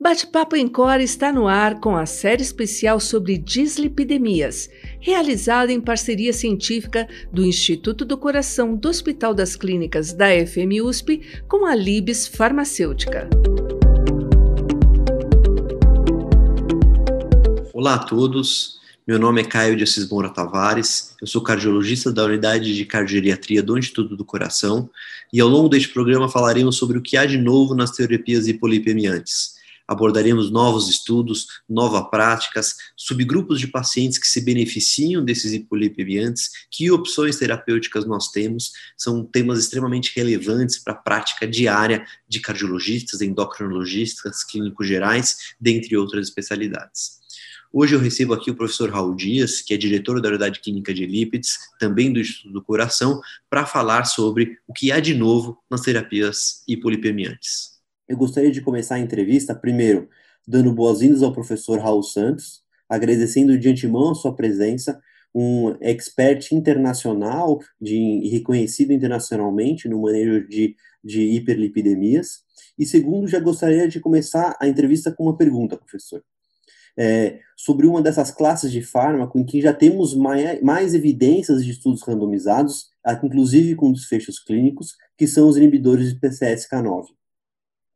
Bate-Papo em Core está no ar com a série especial sobre dislipidemias, realizada em parceria científica do Instituto do Coração do Hospital das Clínicas da FMUSP com a Libes Farmacêutica. Olá a todos, meu nome é Caio de Assis Moura Tavares, eu sou cardiologista da Unidade de Cardiogeriatria do Instituto do Coração e ao longo deste programa falaremos sobre o que há de novo nas terapias hipolipemiantes abordaremos novos estudos, novas práticas, subgrupos de pacientes que se beneficiam desses hipolipemiantes, que opções terapêuticas nós temos, são temas extremamente relevantes para a prática diária de cardiologistas, endocrinologistas, clínicos gerais, dentre outras especialidades. Hoje eu recebo aqui o professor Raul Dias, que é diretor da Unidade Clínica de Lípides, também do Instituto do Coração, para falar sobre o que há de novo nas terapias hipolipemiantes. Eu gostaria de começar a entrevista, primeiro, dando boas-vindas ao professor Raul Santos, agradecendo de antemão a sua presença, um expert internacional de, reconhecido internacionalmente no manejo de, de hiperlipidemias. E segundo, já gostaria de começar a entrevista com uma pergunta, professor. É, sobre uma dessas classes de fármaco em que já temos mais, mais evidências de estudos randomizados, inclusive com desfechos clínicos, que são os inibidores de PCSK9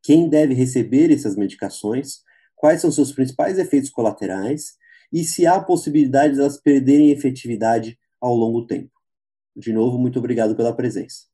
quem deve receber essas medicações, quais são seus principais efeitos colaterais e se há possibilidade de elas perderem efetividade ao longo do tempo. De novo, muito obrigado pela presença.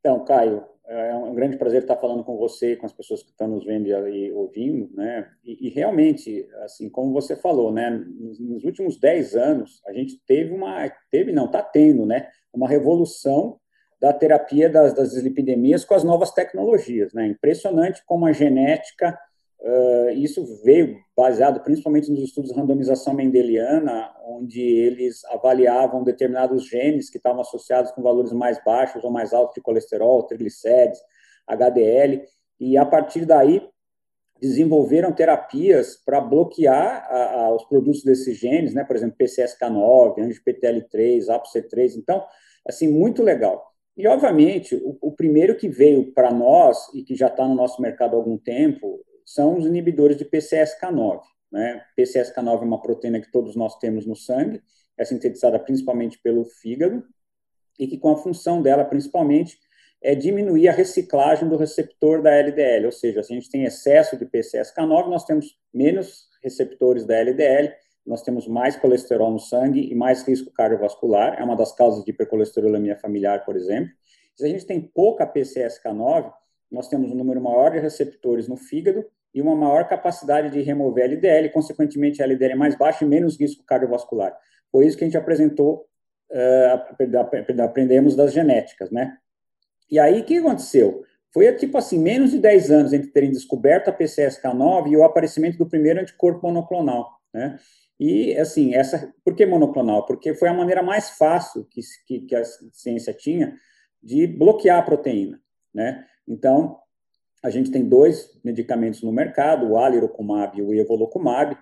Então, Caio, é um grande prazer estar falando com você, com as pessoas que estão nos vendo e ouvindo, né? E, e realmente, assim, como você falou, né? Nos, nos últimos 10 anos, a gente teve uma, teve, não, está tendo, né? Uma revolução da terapia das, das dislipidemias com as novas tecnologias. Né? Impressionante como a genética, uh, isso veio baseado principalmente nos estudos de randomização mendeliana, onde eles avaliavam determinados genes que estavam associados com valores mais baixos ou mais altos de colesterol, triglicérides, HDL, e a partir daí desenvolveram terapias para bloquear a, a, os produtos desses genes, né? por exemplo, PCSK9, ANGPTL3, ApoC3, então, assim, muito legal. E, obviamente, o, o primeiro que veio para nós e que já está no nosso mercado há algum tempo são os inibidores de PCSK9. Né? PCSK9 é uma proteína que todos nós temos no sangue, é sintetizada principalmente pelo fígado, e que com a função dela, principalmente, é diminuir a reciclagem do receptor da LDL, ou seja, se a gente tem excesso de PCSK9, nós temos menos receptores da LDL, nós temos mais colesterol no sangue e mais risco cardiovascular, é uma das causas de hipercolesterolemia familiar, por exemplo. Se a gente tem pouca PCSK9, nós temos um número maior de receptores no fígado e uma maior capacidade de remover LDL, consequentemente a LDL é mais baixa e menos risco cardiovascular. Foi isso que a gente apresentou, uh, aprendemos das genéticas, né? E aí, o que aconteceu? Foi, tipo assim, menos de 10 anos entre terem descoberto a PCSK9 e o aparecimento do primeiro anticorpo monoclonal, né? E, assim, essa, por que monoclonal? Porque foi a maneira mais fácil que, que, que, a ciência tinha de bloquear a proteína, né? Então, a gente tem dois medicamentos no mercado, o alirocumab e o evolocumab,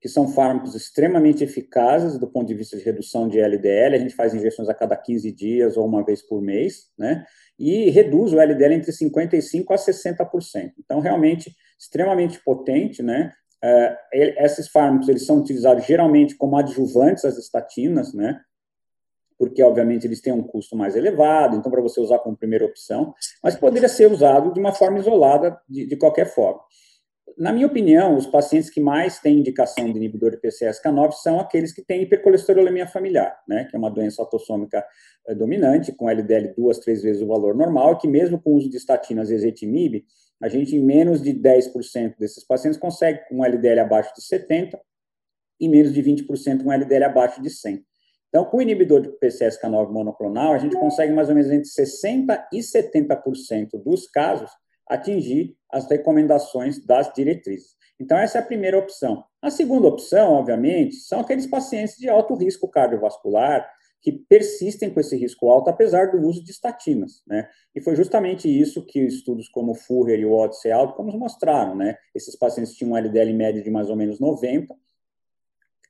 que são fármacos extremamente eficazes do ponto de vista de redução de LDL. A gente faz injeções a cada 15 dias ou uma vez por mês, né? E reduz o LDL entre 55% a 60%. Então, realmente, extremamente potente, né? Uh, esses fármacos eles são utilizados geralmente como adjuvantes às estatinas, né? Porque, obviamente, eles têm um custo mais elevado, então, para você usar como primeira opção, mas poderia ser usado de uma forma isolada, de, de qualquer forma. Na minha opinião, os pacientes que mais têm indicação de inibidor de PCSK9 são aqueles que têm hipercolesterolemia familiar, né, que é uma doença autossômica eh, dominante, com LDL duas, três vezes o valor normal, que mesmo com o uso de estatinas e ezetimibe, a gente, em menos de 10% desses pacientes, consegue um LDL abaixo de 70 e menos de 20% um LDL abaixo de 100. Então, com o inibidor de PCSK9 monoclonal, a gente consegue mais ou menos entre 60% e 70% dos casos atingir as recomendações das diretrizes. Então, essa é a primeira opção. A segunda opção, obviamente, são aqueles pacientes de alto risco cardiovascular que persistem com esse risco alto, apesar do uso de estatinas, né? E foi justamente isso que estudos como o Furrer e o Odyssey Outcomes mostraram, né? Esses pacientes tinham um LDL médio de mais ou menos 90,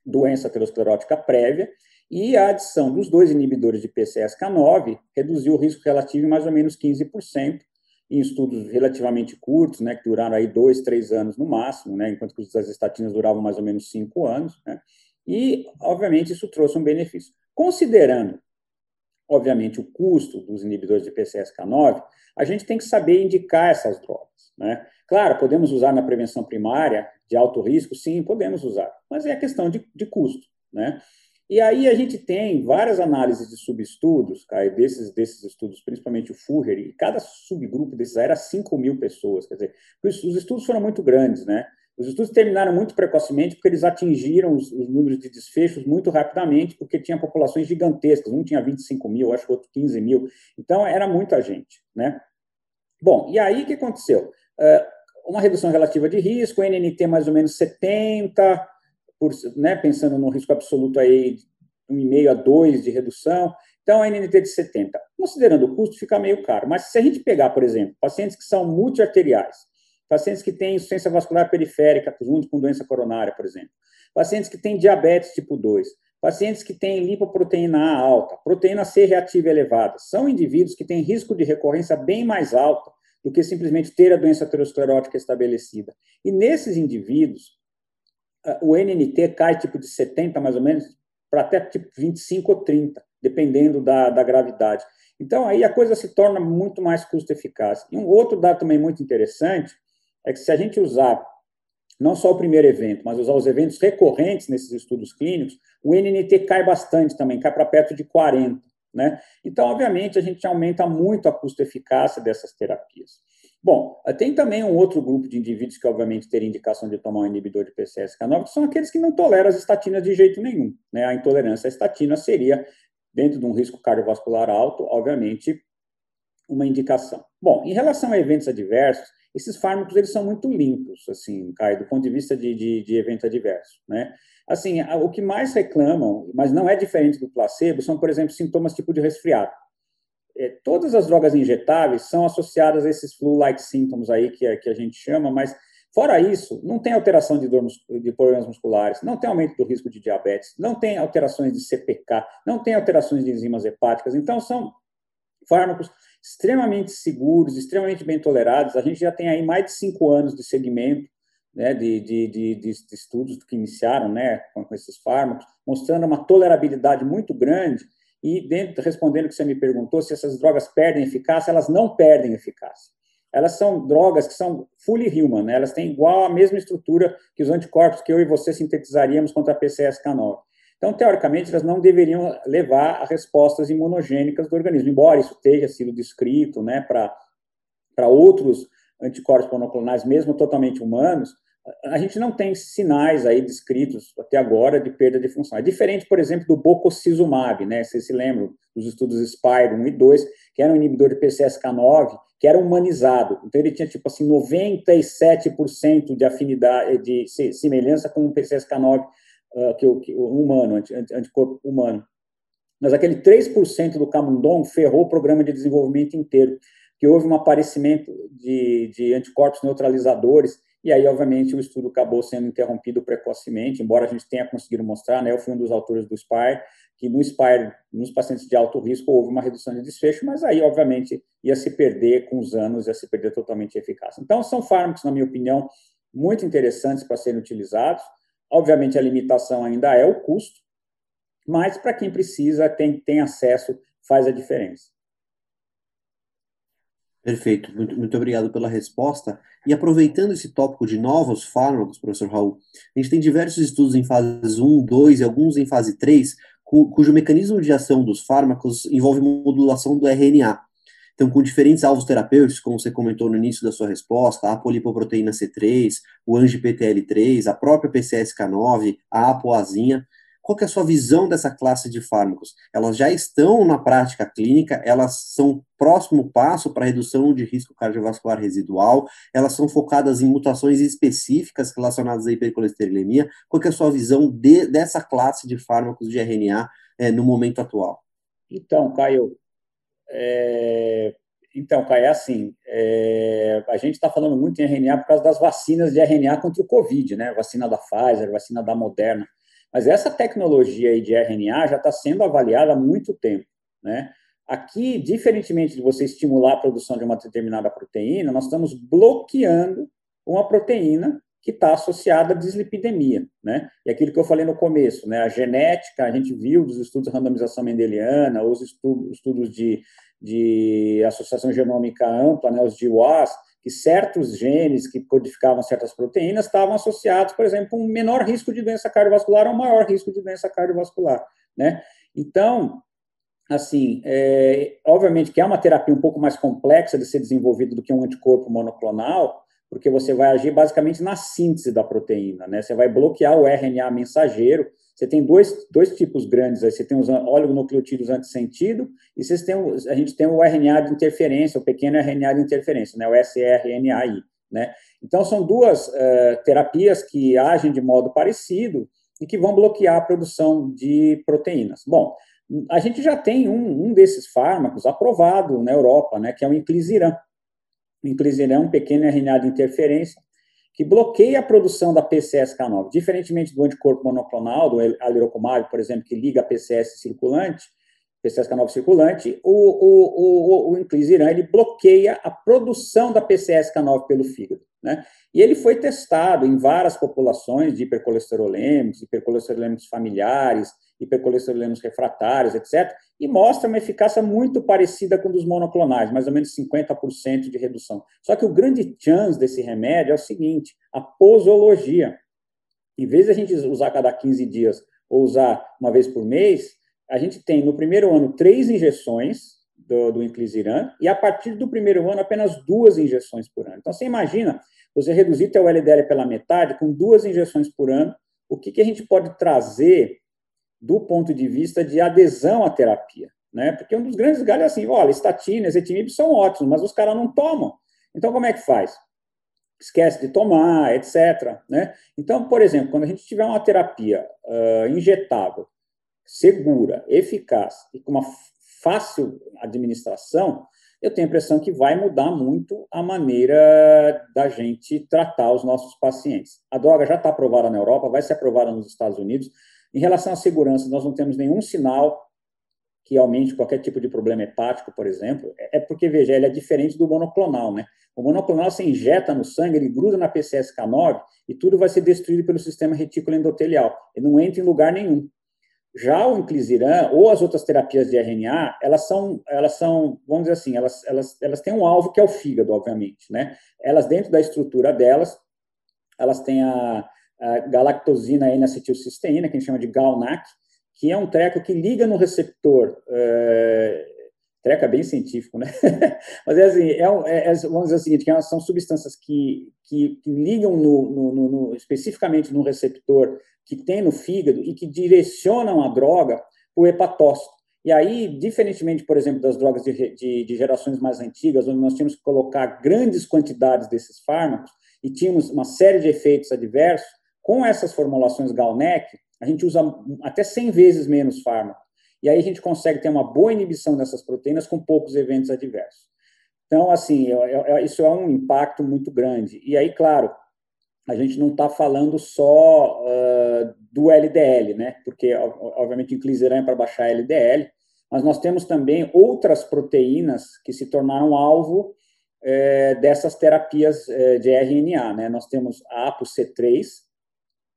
doença aterosclerótica prévia, e a adição dos dois inibidores de PCSK9 reduziu o risco relativo em mais ou menos 15%, em estudos relativamente curtos, né, que duraram aí dois, três anos no máximo, né, enquanto que as estatinas duravam mais ou menos cinco anos, né, e, obviamente, isso trouxe um benefício. Considerando, obviamente, o custo dos inibidores de PCSK9, a gente tem que saber indicar essas drogas, né? Claro, podemos usar na prevenção primária de alto risco, sim, podemos usar, mas é questão de, de custo, né? E aí a gente tem várias análises de subestudos, cara, desses, desses estudos, principalmente o Furrer, e cada subgrupo desses era 5 mil pessoas, quer dizer, os estudos foram muito grandes, né? Os estudos terminaram muito precocemente porque eles atingiram os, os, números de desfechos muito rapidamente, porque tinha populações gigantescas, um tinha 25 mil, acho que outro 15 mil, então era muita gente, né? Bom, e aí o que aconteceu? Uh, uma redução relativa de risco, NNT mais ou menos 70, por, né, pensando no risco absoluto aí, 1,5 a 2 de redução. Então, a NNT de 70. Considerando o custo, fica meio caro. Mas se a gente pegar, por exemplo, pacientes que são multiarteriais, pacientes que têm insuficiência vascular periférica junto com doença coronária, por exemplo, pacientes que têm diabetes tipo 2, pacientes que têm lipoproteína A alta, proteína C reativa elevada, são indivíduos que têm risco de recorrência bem mais alta do que simplesmente ter a doença aterosclerótica estabelecida. E nesses indivíduos, o NNT cai tipo de 70 mais ou menos para até tipo 25 ou 30, dependendo da, da gravidade. Então aí a coisa se torna muito mais custo eficaz. E um outro dado também muito interessante é que se a gente usar não só o primeiro evento, mas usar os eventos recorrentes nesses estudos clínicos, o NNT cai bastante também, cai para perto de 40. Né? Então, obviamente, a gente aumenta muito a custo-eficácia dessas terapias. Bom, tem também um outro grupo de indivíduos que, obviamente, teria indicação de tomar um inibidor de PCSK9, que são aqueles que não toleram as estatinas de jeito nenhum. Né? A intolerância à estatina seria, dentro de um risco cardiovascular alto, obviamente, uma indicação. Bom, em relação a eventos adversos, esses fármacos eles são muito limpos, assim, Caio, do ponto de vista de, de, de evento adverso, né? Assim, o que mais reclamam, mas não é diferente do placebo, são, por exemplo, sintomas tipo de resfriado é, todas as drogas injetáveis são associadas a esses flu-like symptoms aí que, que a gente chama, mas fora isso, não tem alteração de, dor, de problemas musculares, não tem aumento do risco de diabetes, não tem alterações de CPK, não tem alterações de enzimas hepáticas, então são fármacos extremamente seguros, extremamente bem tolerados. A gente já tem aí mais de cinco anos de segmento né, de, de, de, de, estudos que iniciaram né, com, com esses fármacos, mostrando uma tolerabilidade muito grande e dentro, respondendo o que você me perguntou, se essas drogas perdem eficácia, elas não perdem eficácia. Elas são drogas que são fully human, né? elas têm igual a mesma estrutura que os anticorpos que eu e você sintetizaríamos contra a PCSK9. Então, teoricamente, elas não deveriam levar a respostas imunogênicas do organismo, embora isso tenha sido descrito né, para outros anticorpos monoclonais, mesmo totalmente humanos, a gente não tem sinais aí descritos até agora de perda de função. É diferente, por exemplo, do bococizumab, né? Vocês se lembram dos estudos SPIRE 1 e 2, que era um inibidor de PCSK9, que era humanizado. Então ele tinha tipo assim 97% de afinidade de semelhança com o PCSK9 o, que, o humano, anticorpo humano. Mas aquele 3% do camundongo ferrou o programa de desenvolvimento inteiro, que houve um aparecimento de, de anticorpos neutralizadores e aí, obviamente, o estudo acabou sendo interrompido precocemente, embora a gente tenha conseguido mostrar, né, eu fui um dos autores do SPIRE, que no SPIRE, nos pacientes de alto risco, houve uma redução de desfecho, mas aí, obviamente, ia se perder com os anos, ia se perder totalmente a eficácia. Então, são fármacos, na minha opinião, muito interessantes para serem utilizados. Obviamente, a limitação ainda é o custo, mas para quem precisa, tem, tem acesso, faz a diferença. Perfeito, muito, muito obrigado pela resposta. E aproveitando esse tópico de novos fármacos, professor Raul, a gente tem diversos estudos em fase 1, 2 e alguns em fase 3, cu, cujo mecanismo de ação dos fármacos envolve modulação do RNA. Então, com diferentes alvos terapêuticos, como você comentou no início da sua resposta, a polipoproteína C3, o ANGPTL3, a própria PCSK9, a apoazinha, qual é a sua visão dessa classe de fármacos? Elas já estão na prática clínica, elas são próximo passo para redução de risco cardiovascular residual, elas são focadas em mutações específicas relacionadas à hipercolesterolemia. Qual é a sua visão de, dessa classe de fármacos de RNA é, no momento atual? Então, Caio, é... então, Caio, é assim, é... a gente está falando muito em RNA por causa das vacinas de RNA contra o Covid, né? Vacina da Pfizer, vacina da Moderna. Mas essa tecnologia aí de RNA já está sendo avaliada há muito tempo, né? Aqui, diferentemente de você estimular a produção de uma determinada proteína, nós estamos bloqueando uma proteína que está associada à dislipidemia, né? E aquilo que eu falei no começo, né? A genética, a gente viu dos estudos de randomização mendeliana, os estudos, de, de associação genômica ampla, né? Os GWAS, que certos genes que codificavam certas proteínas estavam associados, por exemplo, com um menor risco de doença cardiovascular ou um maior risco de doença cardiovascular, né? Então, assim, é, obviamente que é uma terapia um pouco mais complexa de ser desenvolvida do que um anticorpo monoclonal, porque você vai agir basicamente na síntese da proteína, né? Você vai bloquear o RNA mensageiro. Você tem dois, dois tipos grandes aí. Você tem os oligonucleotídeos antissentido e vocês têm, a gente tem o RNA de interferência, o pequeno RNA de interferência, né? O sRNAi, né? Então, são duas uh, terapias que agem de modo parecido e que vão bloquear a produção de proteínas. Bom, a gente já tem um, um desses fármacos aprovado na Europa, né, que é o inclisiran. O inclisiran é um pequeno RNA de interferência que bloqueia a produção da PCSK9. Diferentemente do anticorpo monoclonal, do alirocumab, por exemplo, que liga a PCS circulante, PCSK9 circulante, o, o, o, o inclisiran ele bloqueia a produção da PCSK9 pelo fígado. Né? E ele foi testado em várias populações de hipercolesterolêmicos, hipercolesterolêmicos familiares, hipercolesterolêmicos refratários, etc., e mostra uma eficácia muito parecida com dos monoclonais, mais ou menos 50% de redução. Só que o grande chance desse remédio é o seguinte, a posologia. Em vez de a gente usar cada 15 dias ou usar uma vez por mês, a gente tem no primeiro ano três injeções do, do inclisiran e a partir do primeiro ano apenas duas injeções por ano. Então você imagina você reduzir teu LDL pela metade com duas injeções por ano, o que, que a gente pode trazer do ponto de vista de adesão à terapia, né? Porque um dos grandes galhos é assim, olha, estatina, ezetimibe são ótimos, mas os caras não tomam. Então, como é que faz? Esquece de tomar, etc. Né? Então, por exemplo, quando a gente tiver uma terapia uh, injetável, segura, eficaz e com uma fácil administração, eu tenho a impressão que vai mudar muito a maneira da gente tratar os nossos pacientes. A droga já está aprovada na Europa, vai ser aprovada nos Estados Unidos. Em relação à segurança, nós não temos nenhum sinal que aumente qualquer tipo de problema hepático, por exemplo, é, é porque, veja, ele é diferente do monoclonal, né? O monoclonal se injeta no sangue, ele gruda na PCSK9 e tudo vai ser destruído pelo sistema retículo endotelial. Ele não entra em lugar nenhum. Já o inclisiran ou as outras terapias de RNA, elas são, elas são, vamos dizer assim, elas, elas, elas têm um alvo que é o fígado, obviamente, né? Elas dentro da estrutura delas, elas têm a, a galactosina N-acetilcisteína, que a gente chama de GalNAc, que é um treco que liga no receptor. É, treco é bem científico, né? Mas é assim, é, é, é, vamos dizer o seguinte, que são substâncias que, que, que ligam no, no, no, especificamente no receptor que tem no fígado e que direcionam a droga para o hepatócito. E aí, diferentemente, por exemplo, das drogas de, de, de, gerações mais antigas, onde nós tínhamos que colocar grandes quantidades desses fármacos e tínhamos uma série de efeitos adversos, com essas formulações Galnec, a gente usa até 100 vezes menos fármaco. E aí a gente consegue ter uma boa inibição dessas proteínas com poucos eventos adversos. Então, assim, isso é um impacto muito grande. E aí, claro, a gente não está falando só uh, do LDL, né? Porque, obviamente, inclisiran é para baixar LDL, mas nós temos também outras proteínas que se tornaram alvo eh, dessas terapias eh, de RNA, né? Nós temos a ApoC3,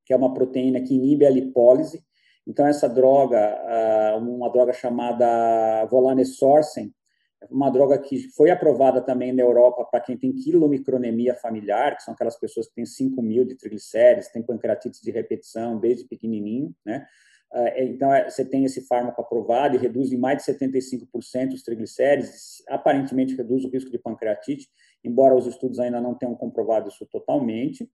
que é uma proteína que inibe a lipólise. Então, essa droga, uma droga chamada volanesorsen, uma droga que foi aprovada também na Europa para quem tem quilomicronemia familiar, que são aquelas pessoas que têm 5 mil de triglicérides, têm pancreatite de repetição desde pequenininho, né? Ah, então, é, você tem esse fármaco aprovado e reduz em mais de 75% os triglicérides, aparentemente reduz o risco de pancreatite, embora os estudos ainda não tenham comprovado isso totalmente.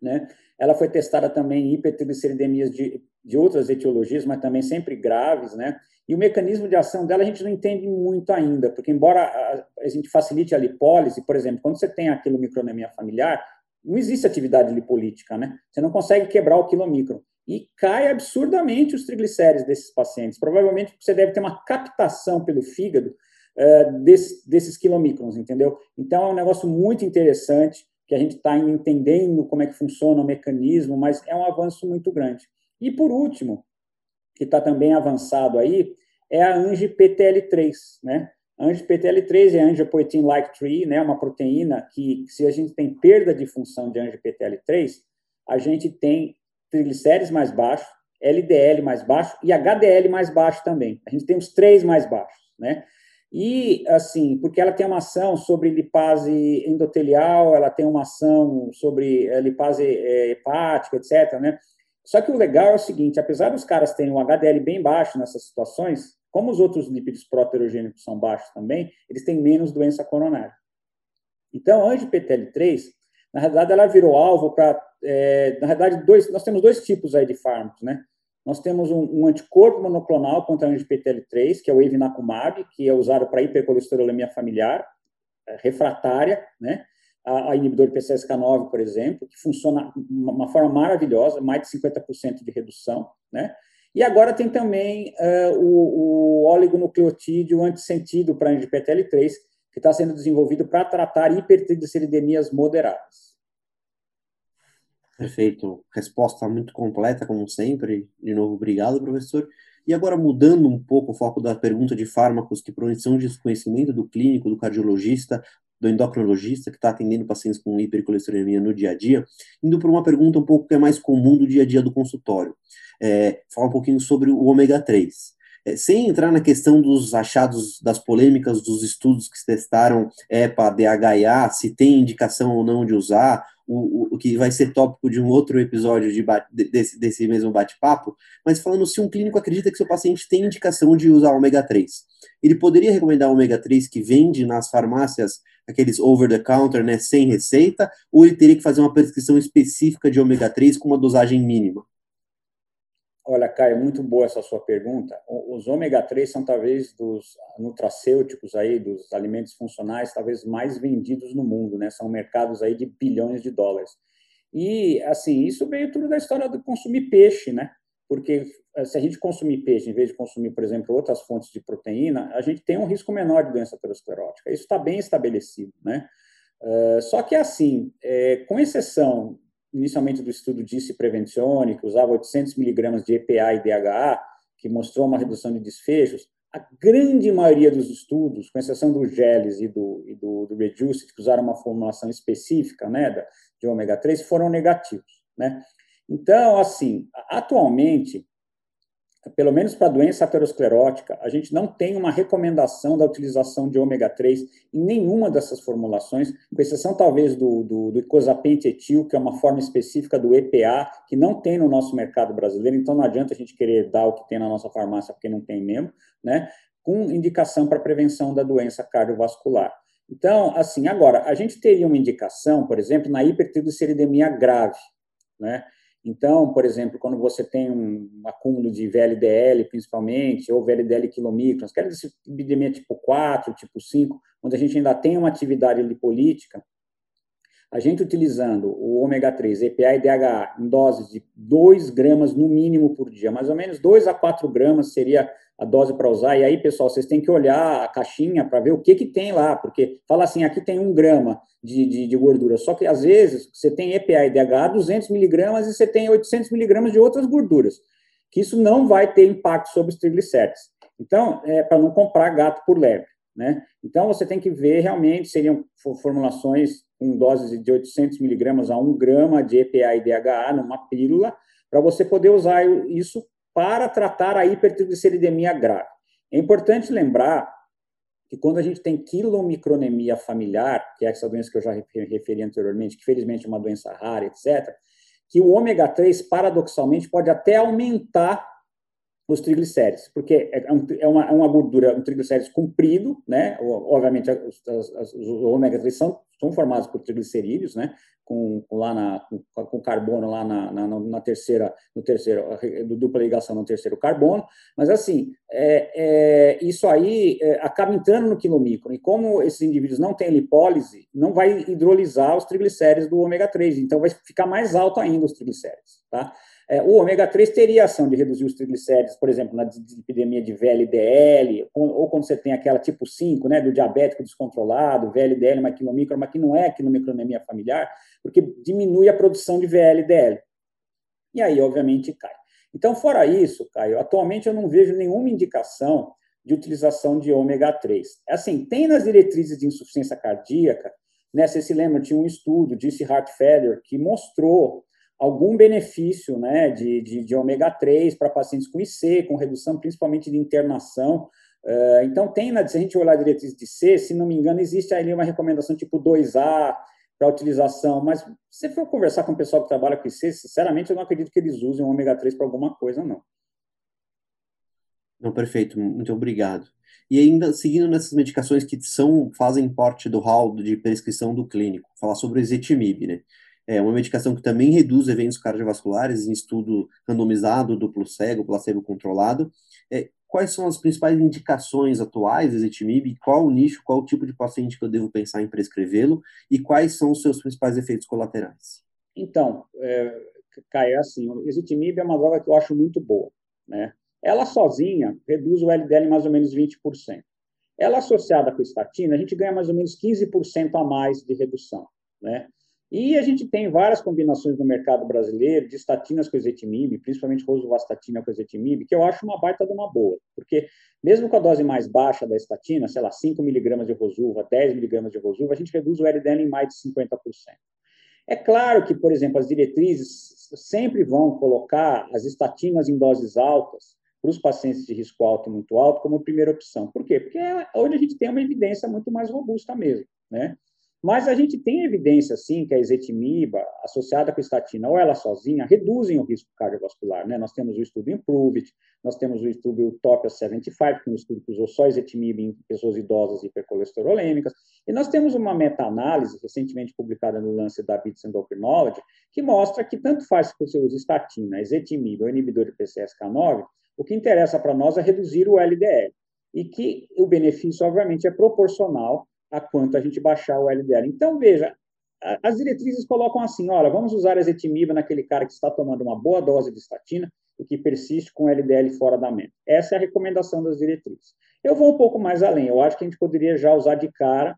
Né? Ela foi testada também em hipertrigliceridemias de, de outras etiologias, mas também sempre graves, né? E o mecanismo de ação dela a gente não entende muito ainda, porque embora a, a gente facilite a lipólise, por exemplo, quando você tem aquilo micronemia familiar, não existe atividade lipolítica, né? Você não consegue quebrar o quilomicron. E cai absurdamente os triglicéridos desses pacientes. Provavelmente você deve ter uma captação pelo fígado uh, desse, desses quilomicrons, entendeu? Então é um negócio muito interessante que a gente está entendendo como é que funciona o mecanismo, mas é um avanço muito grande. E por último, que está também avançado aí, é a ANGPTL3, né? A ANGPTL3 é angiopoietin-like 3, né? Uma proteína que, se a gente tem perda de função de ANGPTL3, a gente tem triglicérides mais baixos, LDL mais baixo e HDL mais baixo também. A gente tem os três mais baixos, né? E, assim, porque ela tem uma ação sobre lipase endotelial, ela tem uma ação sobre eh, lipase é, hepática, etc., né? Só que o legal é o seguinte, apesar dos caras terem um HDL bem baixo nessas situações, como os outros lípidos proteogênicos são baixos também, eles têm menos doença coronária. Então, a ANGPTL3, na realidade, ela virou alvo para, é, na realidade, dois, nós temos dois tipos aí de fármacos, né? Nós temos um, um anticorpo monoclonal contra a ANGPTL3, que é o evinacumab, que é usado para hipercolesterolemia familiar, é, refratária, né? A, a inibidor de PCSK9, por exemplo, que funciona de uma forma maravilhosa, mais de 50% de redução, né? E agora tem também uh, o, o oligonucleotídeo antissentido para a ANGPTL3, que está sendo desenvolvido para tratar hipertrigliceridemias moderadas. Perfeito. Resposta muito completa, como sempre. De novo, obrigado, professor. E agora, mudando um pouco o foco da pergunta de fármacos que são de desconhecimento do clínico, do cardiologista, do endocrinologista que está atendendo pacientes com hipercolesterolemia no dia a dia, indo para uma pergunta um pouco que é mais comum do dia a dia do consultório. É, falar um pouquinho sobre o ômega 3. É, sem entrar na questão dos achados, das polêmicas dos estudos que testaram EPA, DHA, se tem indicação ou não de usar, o, o, que vai ser tópico de um outro episódio de, desse, desse mesmo bate-papo, mas falando se um clínico acredita que seu paciente tem indicação de usar ômega 3. Ele poderia recomendar ômega 3 que vende nas farmácias, aqueles over-the-counter, né, sem receita, ou ele teria que fazer uma prescrição específica de ômega 3 com uma dosagem mínima? Olha, Caio, muito boa essa sua pergunta. Os ômega 3 são talvez dos nutracêuticos aí, dos alimentos funcionais, talvez mais vendidos no mundo, né? São mercados aí de bilhões de dólares. E, assim, isso veio tudo da história de consumir peixe, né? Porque eh, se a gente consumir peixe, em vez de consumir, por exemplo, outras fontes de proteína, a gente tem um risco menor de doença aterosclerótica. Isso está bem estabelecido, né? Uh, só que, assim, é, com exceção inicialmente do estudo Disse Preventione, que usava 800 miligramas de EPA e DHA, que mostrou uma redução de desfechos, a grande maioria dos estudos, com exceção do GELES e do, e do, do que usaram uma formulação específica né, de ômega 3, foram negativos. Né? Então, assim, atualmente, pelo menos para a doença aterosclerótica, a gente não tem uma recomendação da utilização de ômega 3 em nenhuma dessas formulações, com exceção talvez do, do, do etil, que é uma forma específica do EPA, que não tem no nosso mercado brasileiro, então não adianta a gente querer dar o que tem na nossa farmácia, porque não tem mesmo, né? com indicação para prevenção da doença cardiovascular. Então, assim, agora, a gente teria uma indicação, por exemplo, na hipertrigliceridemia grave, né? Então, por exemplo, quando você tem um acúmulo de VLDL, principalmente, ou VLDL quilomicrons, que é epidemia tipo 4, tipo 5, onde a gente ainda tem uma atividade lipolítica, a gente utilizando o ômega 3, EPA e DHA em doses de 2 gramas no mínimo por dia, mais ou menos 2 a 4 gramas seria a dose para usar. E aí, pessoal, vocês têm que olhar a caixinha para ver o que, que tem lá, porque fala assim, aqui tem um grama de, de, de gordura, só que às vezes você tem EPA e DHA 200 miligramas e você tem 800 miligramas de outras gorduras, que isso não vai ter impacto sobre os triglicéridos. Então, é para não comprar gato por lebre. Né? Então, você tem que ver realmente, seriam formulações com doses de 800 miligramas a 1 grama de EPA e DHA numa pílula, para você poder usar isso para tratar a hipertrigliceridemia grave. É importante lembrar que quando a gente tem quilomicronemia familiar, que é essa doença que eu já referi anteriormente, que felizmente é uma doença rara, etc., que o ômega 3, paradoxalmente, pode até aumentar os triglicéridos, porque é, é, é uma, é uma gordura, um triglicérides comprido, né? Obviamente, os, os, os ômega 3 são, são formados por triglicerídeos, né? com, lá na, com, com carbono lá na, na, na, terceira, no terceiro, dupla ligação no terceiro carbono, mas assim, é, é, isso aí acaba entrando no quilomicron, e como esses indivíduos não têm lipólise, não vai hidrolisar os triglicéridos do ômega 3, então vai ficar mais alto ainda os triglicéridos, tá? É, o ômega 3 teria ação de reduzir os triglicéridos, por exemplo, na epidemia de VLDL, ou, quando você tem aquela tipo 5, né, do diabético descontrolado, VLDL, uma quilomicron, mas que não é quilomicronemia familiar, porque diminui a produção de VLDL. E aí, obviamente, cai. Então, fora isso, Caio, atualmente eu não vejo nenhuma indicação de utilização de ômega 3. Assim, tem nas diretrizes de insuficiência cardíaca, né, você se lembra, tinha um estudo, disse Heart Failure, que mostrou algum benefício né, de, de, de ômega 3 para pacientes com IC, com redução principalmente de internação. Uh, então, tem, na, se a gente olhar a diretriz de C, se não me engano, existe ali uma recomendação tipo 2A para utilização, mas se for conversar com o pessoal que trabalha com IC, sinceramente, eu não acredito que eles usem o ômega 3 para alguma coisa, não. Não, perfeito, muito obrigado. E ainda seguindo nessas medicações que são fazem parte do hall de prescrição do clínico, falar sobre o ezetimibe, né? É uma medicação que também reduz eventos cardiovasculares em estudo randomizado, duplo cego, placebo controlado. É, quais são as principais indicações atuais do ezetimibe? Qual o nicho, qual o tipo de paciente que eu devo pensar em prescrevê-lo? E quais são os seus principais efeitos colaterais? Então, é, Caio, é assim, o ezetimibe é uma droga que eu acho muito boa, né? Ela sozinha reduz o LDL em mais ou menos 20%. Ela associada com estatina, a gente ganha mais ou menos 15% a mais de redução, né? E a gente tem várias combinações no mercado brasileiro de estatinas com ezetimibe, principalmente rosuvastatina com ezetimibe, que eu acho uma baita de uma boa, porque mesmo com a dose mais baixa da estatina, sei lá, 5 miligramas de rosuva, 10 miligramas de rosuva, a gente reduz o LDL em mais de 50%. É claro que, por exemplo, as diretrizes sempre vão colocar as estatinas em doses altas para os pacientes de risco alto e muito alto como primeira opção. Por quê? Porque é onde a gente tem uma evidência muito mais robusta mesmo, né? Mas a gente tem evidência, sim, que a ezetimiba, associada com estatina, ou ela sozinha, reduzem o risco cardiovascular. Né? Nós temos o estudo Improve It, nós temos o estudo Utopia 75, que é um estudo que usou só ezetimiba em pessoas idosas hipercolesterolêmicas. E nós temos uma meta-análise, recentemente publicada no Lancet da Bits Endocrinology, que mostra que tanto faz que você use estatina, ezetimiba ou inibidor de PCSK9, o que interessa para nós é reduzir o LDL. E que o benefício, obviamente, é proporcional a quanto a gente baixar o LDL. Então, veja, as diretrizes colocam assim, olha, vamos usar ezetimiba naquele cara que está tomando uma boa dose de estatina e que persiste com LDL fora da meta. Essa é a recomendação das diretrizes. Eu vou um pouco mais além. Eu acho que a gente poderia já usar de cara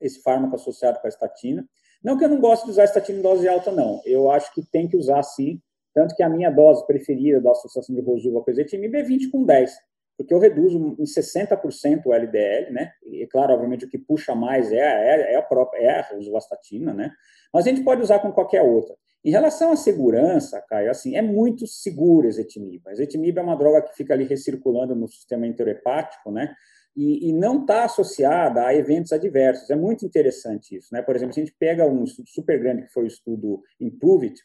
esse fármaco associado com a estatina. Não que eu não goste de usar estatina em dose alta, não. Eu acho que tem que usar sim. Tanto que a minha dose preferida da associação de Rosuva com ezetimiba é 20 com 10 porque eu reduzo em 60% o LDL, né? E claro, obviamente o que puxa mais é, é, é a própria é a rosuvastatina, né? Mas a gente pode usar com qualquer outra. Em relação à segurança, Caio, assim, é muito seguro a ezetimiba. A ezetimiba é uma droga que fica ali recirculando no sistema enterohepático, né? E, e não está associada a eventos adversos. É muito interessante isso, né? Por exemplo, se a gente pega um estudo super grande que foi o estudo Improve It,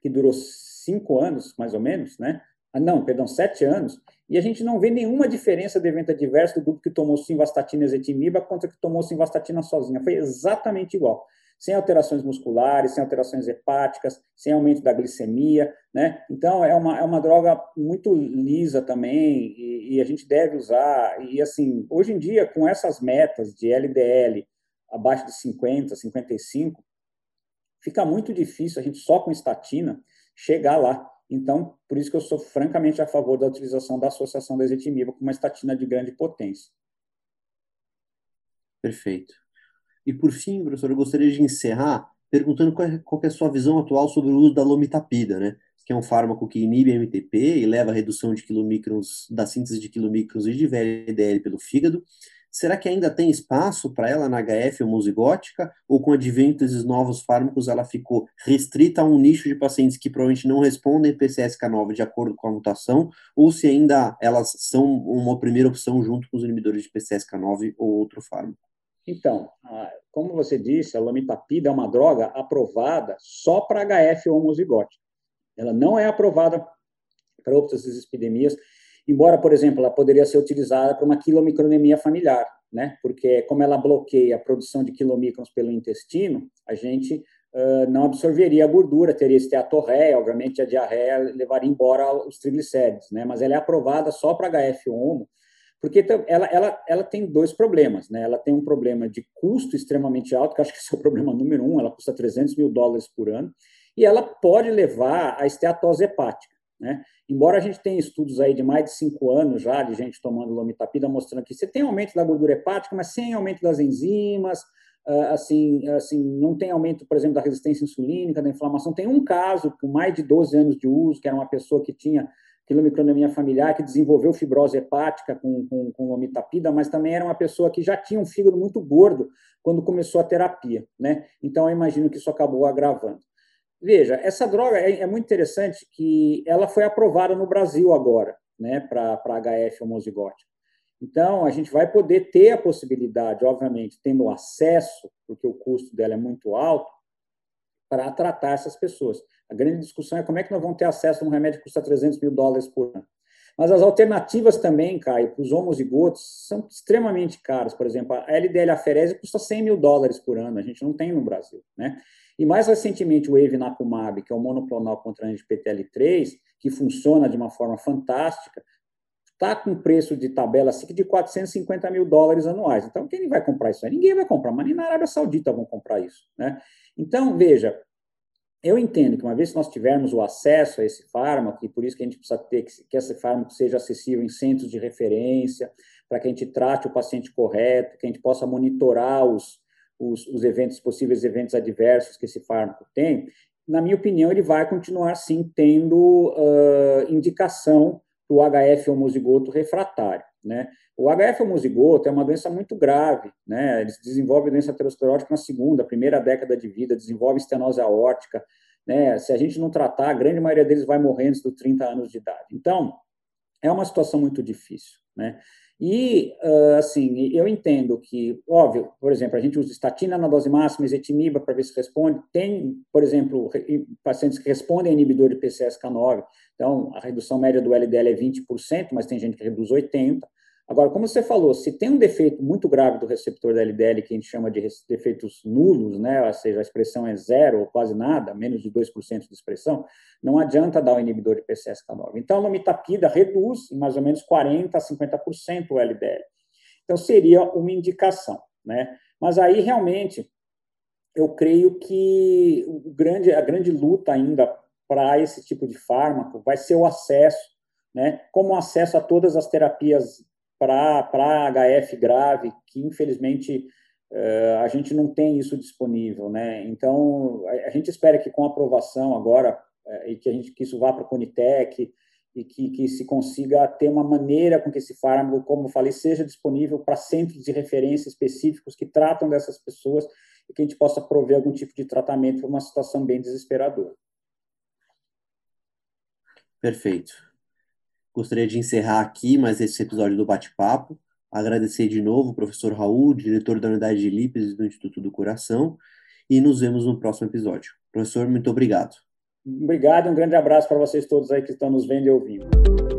que durou cinco anos, mais ou menos, né? Ah, não, perdão, sete anos, e a gente não vê nenhuma diferença de evento adverso do grupo que tomou simvastatina e ezetimiba contra que tomou simvastatina sozinha. Foi exatamente igual. Sem alterações musculares, sem alterações hepáticas, sem aumento da glicemia, né? Então, é uma, é uma droga muito lisa também, e, e a gente deve usar. E, assim, hoje em dia, com essas metas de LDL abaixo de 50, 55, fica muito difícil a gente só com estatina chegar lá. Então, por isso que eu sou francamente a favor da utilização da associação da ezetimiba com uma estatina de grande potência. Perfeito. E por fim, professor, eu gostaria de encerrar perguntando qual é, qual é a sua visão atual sobre o uso da lomitapida, né? Que é um fármaco que inibe a MTP e leva à redução de quilomicrons, da síntese de quilomicrons e de VLDL pelo fígado, Será que ainda tem espaço para ela na HF homozigótica? Ou com o advento desses novos fármacos ela ficou restrita a um nicho de pacientes que provavelmente não respondem PCSK9 de acordo com a mutação? Ou se ainda elas são uma primeira opção junto com os inibidores de PCSK9 ou outro fármaco? Então, como você disse, a lomitapida é uma droga aprovada só para HF homozigótica. Ela não é aprovada para outras epidemias embora, por exemplo, ela poderia ser utilizada para uma quilomicronemia familiar, né? Porque como ela bloqueia a produção de quilomicrons pelo intestino, a gente uh, não absorveria a gordura, teria esteatorreia, obviamente a diarreia levaria embora os triglicéridos, né? Mas ela é aprovada só para HF-homo, porque ela, ela, ela tem dois problemas, né? Ela tem um problema de custo extremamente alto, que acho que esse é o problema número um, ela custa 300 mil dólares por ano, e ela pode levar à esteatose hepática. Né? Embora a gente tenha estudos aí de mais de cinco anos já de gente tomando lomitapida mostrando que você tem aumento da gordura hepática, mas sem aumento das enzimas, ah, assim, assim, não tem aumento, por exemplo, da resistência insulínica, da inflamação. Tem um caso com mais de 12 anos de uso, que era uma pessoa que tinha quilomicronemia familiar, que desenvolveu fibrose hepática com, com, com omitapida, mas também era uma pessoa que já tinha um fígado muito gordo quando começou a terapia, né? Então, eu imagino que isso acabou agravando. Veja, essa droga é, é muito interessante que ela foi aprovada no Brasil agora, né, para HF homozigótica. Então, a gente vai poder ter a possibilidade, obviamente, tendo acesso, porque o custo dela é muito alto, para tratar essas pessoas. A grande discussão é como é que nós vamos ter acesso a um remédio que custa 300 mil dólares por ano. Mas as alternativas também, Caio, para os homozigotos são extremamente caras. Por exemplo, a LDL aferese custa 100 mil dólares por ano, a gente não tem no Brasil. Né? E mais recentemente o Evinacumab, que é o monoclonal contra anti-PTL3, que funciona de uma forma fantástica, está com preço de tabela de 450 mil dólares anuais. Então, quem vai comprar isso aí? Ninguém vai comprar, mas nem na Arábia Saudita vão comprar isso. Né? Então, veja, eu entendo que uma vez que nós tivermos o acesso a esse fármaco, e por isso que a gente precisa ter que, que esse fármaco seja acessível em centros de referência, para que a gente trate o paciente correto, que a gente possa monitorar os, os, os eventos, possíveis eventos adversos que esse fármaco tem, na minha opinião, ele vai continuar, sim, tendo uh, indicação para o HF homozigoto refratário. Né? O HF homozigoto é uma doença muito grave, né? Eles desenvolvem doença aterosclerótica na segunda, primeira década de vida, desenvolve estenose aórtica, né? Se a gente não tratar, a grande maioria deles vai morrer antes dos 30 anos de idade. Então, é uma situação muito difícil, né? E, uh, assim, eu entendo que, óbvio, por exemplo, a gente usa estatina na dose máxima, ezetimiba para ver se responde. Tem, por exemplo, pacientes que respondem a inibidor de PCSK9, então a redução média do LDL é 20%, mas tem gente que reduz 80%. Agora, como você falou, se tem um defeito muito grave do receptor da LDL, que a gente chama de defeitos nulos, né, ou seja, a expressão é zero ou quase nada, menos de 2% de expressão, não adianta dar o inibidor de PCSK9. Então, a lomitapida reduz em mais ou menos 40% a 50% o LDL. Então, seria uma indicação. Né? Mas aí, realmente, eu creio que o grande, a grande luta ainda para esse tipo de fármaco vai ser o acesso, né? como acesso a todas as terapias para HF grave, que infelizmente uh, a gente não tem isso disponível, né? Então a, gente espera que com a aprovação agora uh, e que a gente que isso vá para a Conitec e que, que se consiga ter uma maneira com que esse fármaco, como eu falei, seja disponível para centros de referência específicos que tratam dessas pessoas e que a gente possa prover algum tipo de tratamento para uma situação bem desesperadora. Perfeito. Gostaria de encerrar aqui mais esse episódio do bate-papo. Agradecer de novo o professor Raul, diretor da unidade de lípides do Instituto do Coração, e nos vemos no próximo episódio. Professor, muito obrigado. Obrigado, um grande abraço para vocês todos aí que estão nos vendo e ouvindo.